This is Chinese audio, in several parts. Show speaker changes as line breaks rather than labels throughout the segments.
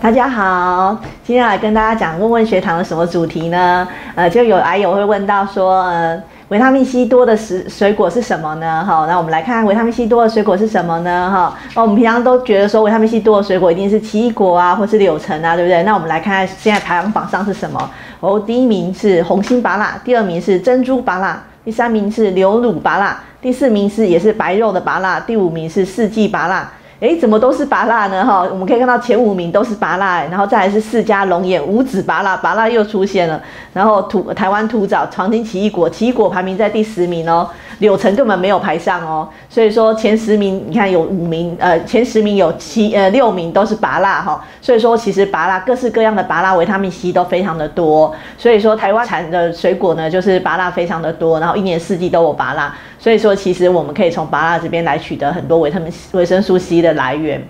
大家好，今天来跟大家讲问问学堂的什么主题呢？呃，就有癌友会问到说，呃，维他命 C 多的食水果是什么呢？哈，那我们来看看维他命 C 多的水果是什么呢？哈，那我们平常都觉得说维他命 C 多的水果一定是奇异果啊，或是柳橙啊，对不对？那我们来看看现在排行榜上是什么？哦，第一名是红心芭辣，第二名是珍珠芭辣，第三名是牛乳芭辣，第四名是也是白肉的芭辣，第五名是四季芭辣。哎，怎么都是拔辣呢？哈，我们可以看到前五名都是拔辣，然后再来是四家龙眼五指拔辣，拔辣又出现了。然后土台湾土枣黄金奇异果，奇异果排名在第十名哦，柳橙根本没有排上哦。所以说前十名，你看有五名，呃，前十名有七呃六名都是拔辣哈。所以说其实拔辣各式各样的拔辣维他命 C 都非常的多。所以说台湾产的水果呢，就是拔辣非常的多，然后一年四季都有拔辣。所以说其实我们可以从拔辣这边来取得很多维他命维生素 C。的来源，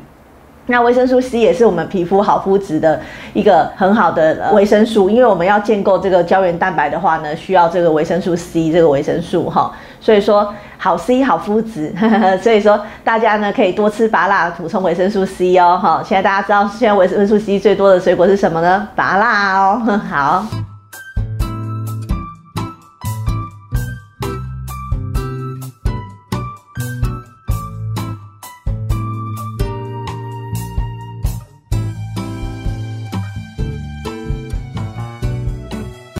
那维生素 C 也是我们皮肤好肤质的一个很好的维生素，因为我们要建构这个胶原蛋白的话呢，需要这个维生素 C 这个维生素哈，所以说好 C 好肤质，所以说大家呢可以多吃拔辣补充维生素 C 哦哈。现在大家知道现在维生素 C 最多的水果是什么呢？拔辣哦，好。